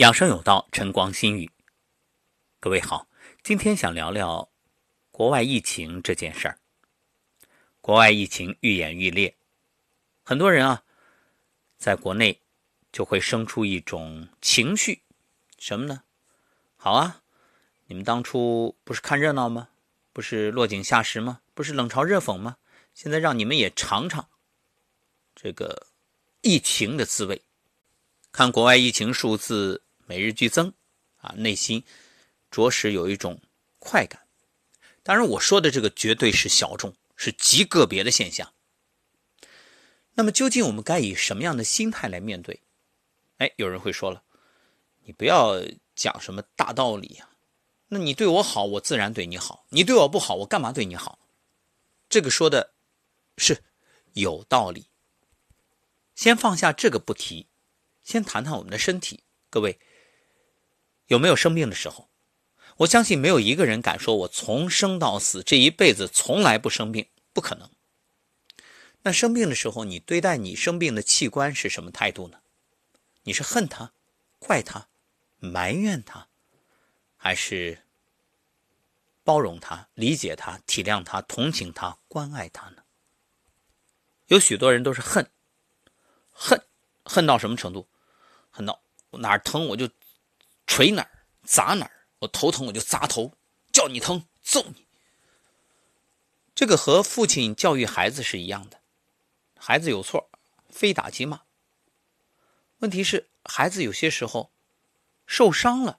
养生有道，晨光心语。各位好，今天想聊聊国外疫情这件事儿。国外疫情愈演愈烈，很多人啊，在国内就会生出一种情绪，什么呢？好啊，你们当初不是看热闹吗？不是落井下石吗？不是冷嘲热讽吗？现在让你们也尝尝这个疫情的滋味，看国外疫情数字。每日剧增，啊，内心着实有一种快感。当然，我说的这个绝对是小众，是极个别的现象。那么，究竟我们该以什么样的心态来面对？哎，有人会说了，你不要讲什么大道理呀。那你对我好，我自然对你好；你对我不好，我干嘛对你好？这个说的是有道理。先放下这个不提，先谈谈我们的身体，各位。有没有生病的时候？我相信没有一个人敢说，我从生到死这一辈子从来不生病，不可能。那生病的时候，你对待你生病的器官是什么态度呢？你是恨他、怪他、埋怨他，还是包容他、理解他、体谅他、同情他、关爱他呢？有许多人都是恨，恨，恨到什么程度？恨到哪儿疼我就。捶哪儿砸哪儿，我头疼我就砸头，叫你疼揍你。这个和父亲教育孩子是一样的，孩子有错，非打即骂。问题是孩子有些时候受伤了，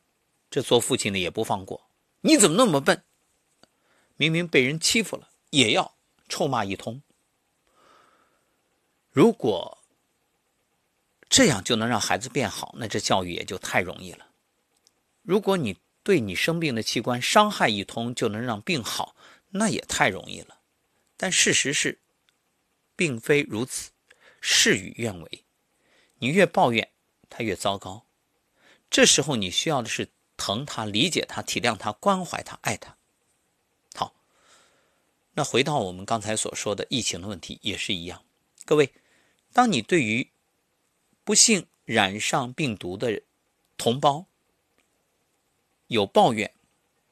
这做父亲的也不放过。你怎么那么笨？明明被人欺负了，也要臭骂一通。如果这样就能让孩子变好，那这教育也就太容易了。如果你对你生病的器官伤害一通就能让病好，那也太容易了。但事实是，并非如此，事与愿违。你越抱怨，他越糟糕。这时候你需要的是疼他、理解他、体谅他、关怀他、爱他。好，那回到我们刚才所说的疫情的问题也是一样。各位，当你对于不幸染上病毒的同胞，有抱怨，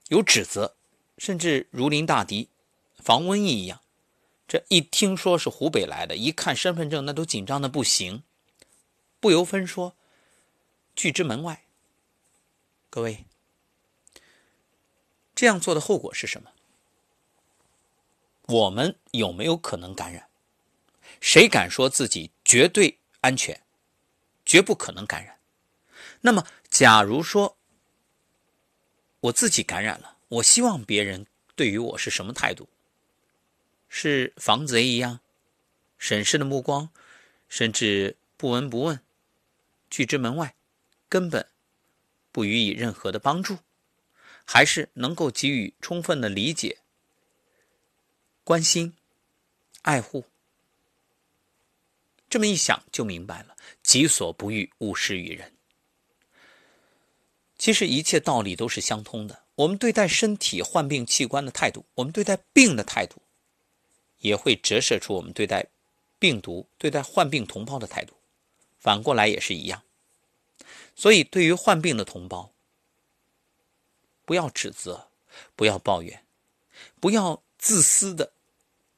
有指责，甚至如临大敌，防瘟疫一样。这一听说是湖北来的，一看身份证，那都紧张的不行，不由分说，拒之门外。各位，这样做的后果是什么？我们有没有可能感染？谁敢说自己绝对安全，绝不可能感染？那么，假如说，我自己感染了，我希望别人对于我是什么态度？是防贼一样，审视的目光，甚至不闻不问，拒之门外，根本不予以任何的帮助，还是能够给予充分的理解、关心、爱护？这么一想就明白了：己所不欲，勿施于人。其实一切道理都是相通的。我们对待身体患病器官的态度，我们对待病的态度，也会折射出我们对待病毒、对待患病同胞的态度。反过来也是一样。所以，对于患病的同胞，不要指责，不要抱怨，不要自私的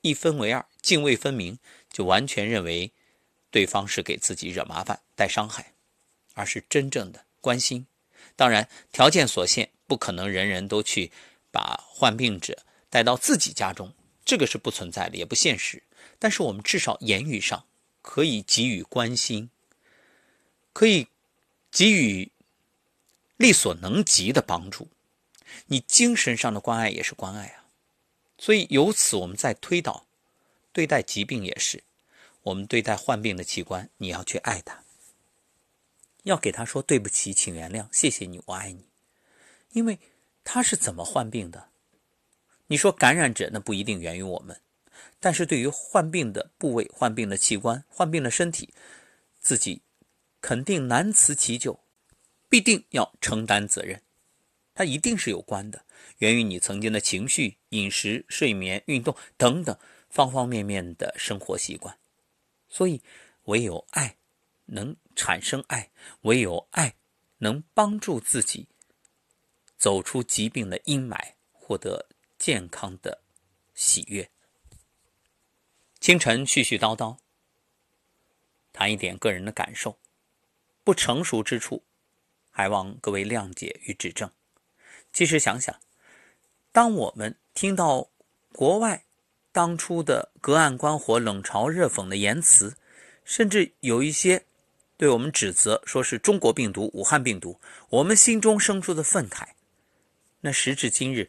一分为二、泾渭分明，就完全认为对方是给自己惹麻烦、带伤害，而是真正的关心。当然，条件所限，不可能人人都去把患病者带到自己家中，这个是不存在的，也不现实。但是我们至少言语上可以给予关心，可以给予力所能及的帮助。你精神上的关爱也是关爱啊。所以由此我们再推导，对待疾病也是，我们对待患病的器官，你要去爱它。要给他说对不起，请原谅，谢谢你，我爱你。因为他是怎么患病的？你说感染者那不一定源于我们，但是对于患病的部位、患病的器官、患病的身体，自己肯定难辞其咎，必定要承担责任。它一定是有关的，源于你曾经的情绪、饮食、睡眠、运动等等方方面面的生活习惯。所以，唯有爱。能产生爱，唯有爱能帮助自己走出疾病的阴霾，获得健康的喜悦。清晨絮絮叨叨，谈一点个人的感受，不成熟之处，还望各位谅解与指正。其实想想，当我们听到国外当初的隔岸观火、冷嘲热讽的言辞，甚至有一些对我们指责，说是中国病毒、武汉病毒，我们心中生出的愤慨。那时至今日，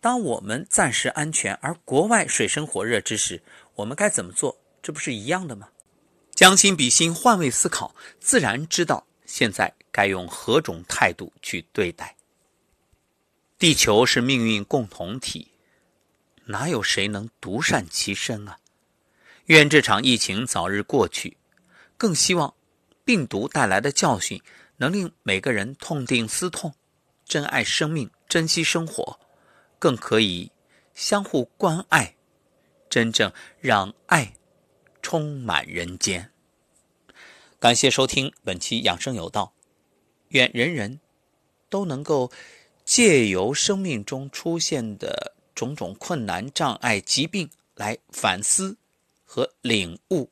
当我们暂时安全，而国外水深火热之时，我们该怎么做？这不是一样的吗？将心比心，换位思考，自然知道现在该用何种态度去对待。地球是命运共同体，哪有谁能独善其身啊？愿这场疫情早日过去，更希望病毒带来的教训能令每个人痛定思痛，珍爱生命，珍惜生活，更可以相互关爱，真正让爱充满人间。感谢收听本期养生有道，愿人人都能够借由生命中出现的种种困难、障碍、疾病来反思。和领悟，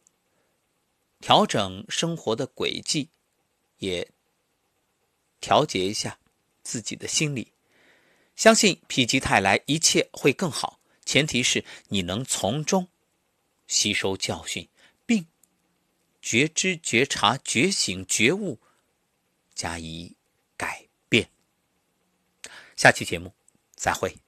调整生活的轨迹，也调节一下自己的心理。相信否极泰来，一切会更好。前提是你能从中吸收教训，并觉知、觉察、觉醒、觉悟，加以改变。下期节目再会。